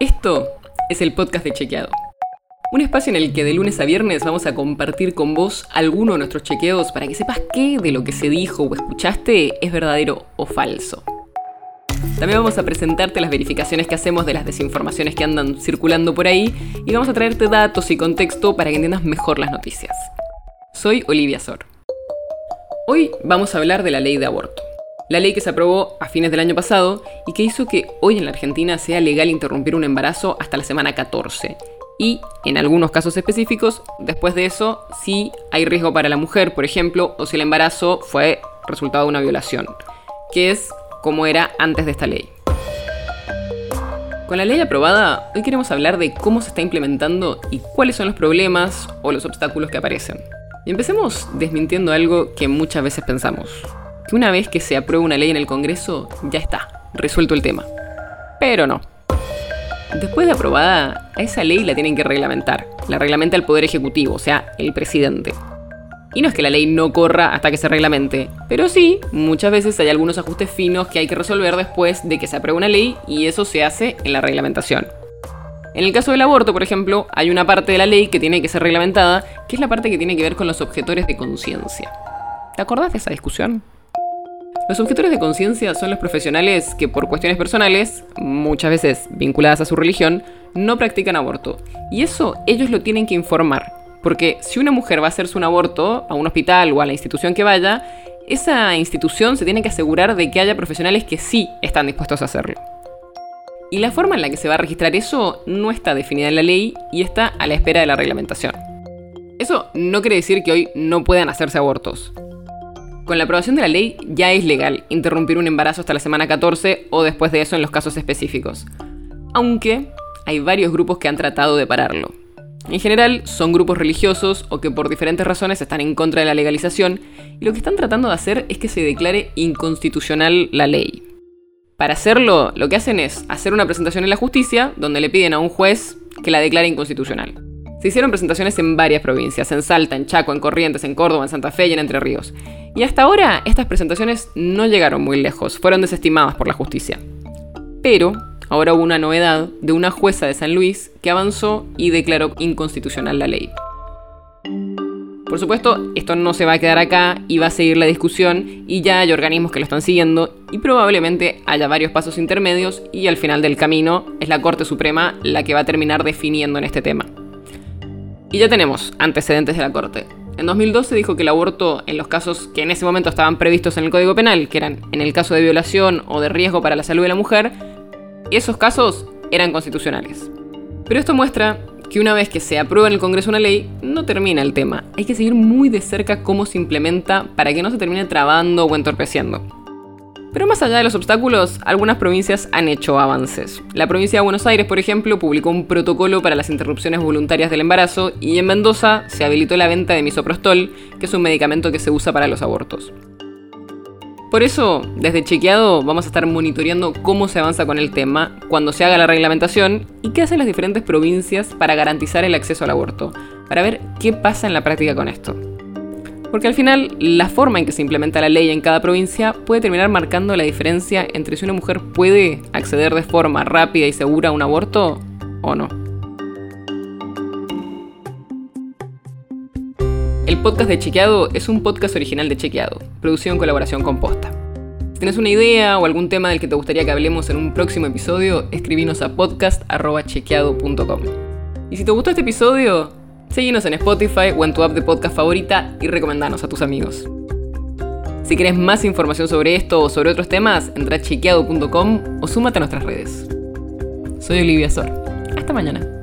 Esto es el podcast de Chequeado. Un espacio en el que de lunes a viernes vamos a compartir con vos alguno de nuestros chequeos para que sepas qué de lo que se dijo o escuchaste es verdadero o falso. También vamos a presentarte las verificaciones que hacemos de las desinformaciones que andan circulando por ahí y vamos a traerte datos y contexto para que entiendas mejor las noticias. Soy Olivia Sor. Hoy vamos a hablar de la ley de aborto. La ley que se aprobó a fines del año pasado y que hizo que hoy en la Argentina sea legal interrumpir un embarazo hasta la semana 14. Y, en algunos casos específicos, después de eso, si hay riesgo para la mujer, por ejemplo, o si el embarazo fue resultado de una violación, que es como era antes de esta ley. Con la ley aprobada, hoy queremos hablar de cómo se está implementando y cuáles son los problemas o los obstáculos que aparecen. Y empecemos desmintiendo algo que muchas veces pensamos que una vez que se aprueba una ley en el Congreso, ya está, resuelto el tema. Pero no. Después de aprobada, esa ley la tienen que reglamentar. La reglamenta el Poder Ejecutivo, o sea, el presidente. Y no es que la ley no corra hasta que se reglamente, pero sí, muchas veces hay algunos ajustes finos que hay que resolver después de que se apruebe una ley y eso se hace en la reglamentación. En el caso del aborto, por ejemplo, hay una parte de la ley que tiene que ser reglamentada, que es la parte que tiene que ver con los objetores de conciencia. ¿Te acordás de esa discusión? Los objetores de conciencia son los profesionales que por cuestiones personales, muchas veces vinculadas a su religión, no practican aborto. Y eso ellos lo tienen que informar. Porque si una mujer va a hacerse un aborto a un hospital o a la institución que vaya, esa institución se tiene que asegurar de que haya profesionales que sí están dispuestos a hacerlo. Y la forma en la que se va a registrar eso no está definida en la ley y está a la espera de la reglamentación. Eso no quiere decir que hoy no puedan hacerse abortos. Con la aprobación de la ley ya es legal interrumpir un embarazo hasta la semana 14 o después de eso en los casos específicos. Aunque hay varios grupos que han tratado de pararlo. En general son grupos religiosos o que por diferentes razones están en contra de la legalización y lo que están tratando de hacer es que se declare inconstitucional la ley. Para hacerlo, lo que hacen es hacer una presentación en la justicia donde le piden a un juez que la declare inconstitucional. Se hicieron presentaciones en varias provincias, en Salta, en Chaco, en Corrientes, en Córdoba, en Santa Fe y en Entre Ríos. Y hasta ahora estas presentaciones no llegaron muy lejos, fueron desestimadas por la justicia. Pero ahora hubo una novedad de una jueza de San Luis que avanzó y declaró inconstitucional la ley. Por supuesto, esto no se va a quedar acá y va a seguir la discusión y ya hay organismos que lo están siguiendo y probablemente haya varios pasos intermedios y al final del camino es la Corte Suprema la que va a terminar definiendo en este tema. Y ya tenemos antecedentes de la Corte. En 2012 dijo que el aborto en los casos que en ese momento estaban previstos en el Código Penal, que eran en el caso de violación o de riesgo para la salud de la mujer, esos casos eran constitucionales. Pero esto muestra que una vez que se aprueba en el Congreso una ley, no termina el tema. Hay que seguir muy de cerca cómo se implementa para que no se termine trabando o entorpeciendo. Pero más allá de los obstáculos, algunas provincias han hecho avances. La provincia de Buenos Aires, por ejemplo, publicó un protocolo para las interrupciones voluntarias del embarazo y en Mendoza se habilitó la venta de misoprostol, que es un medicamento que se usa para los abortos. Por eso, desde Chequeado vamos a estar monitoreando cómo se avanza con el tema, cuando se haga la reglamentación y qué hacen las diferentes provincias para garantizar el acceso al aborto, para ver qué pasa en la práctica con esto. Porque al final, la forma en que se implementa la ley en cada provincia puede terminar marcando la diferencia entre si una mujer puede acceder de forma rápida y segura a un aborto o no. El podcast de Chequeado es un podcast original de Chequeado, producido en colaboración con Posta. Si tienes una idea o algún tema del que te gustaría que hablemos en un próximo episodio, escribinos a podcast.chequeado.com. Y si te gustó este episodio, Seguinos en Spotify o en tu app de podcast favorita y recomendanos a tus amigos. Si quieres más información sobre esto o sobre otros temas, entra a chequeado.com o súmate a nuestras redes. Soy Olivia Sor. Hasta mañana.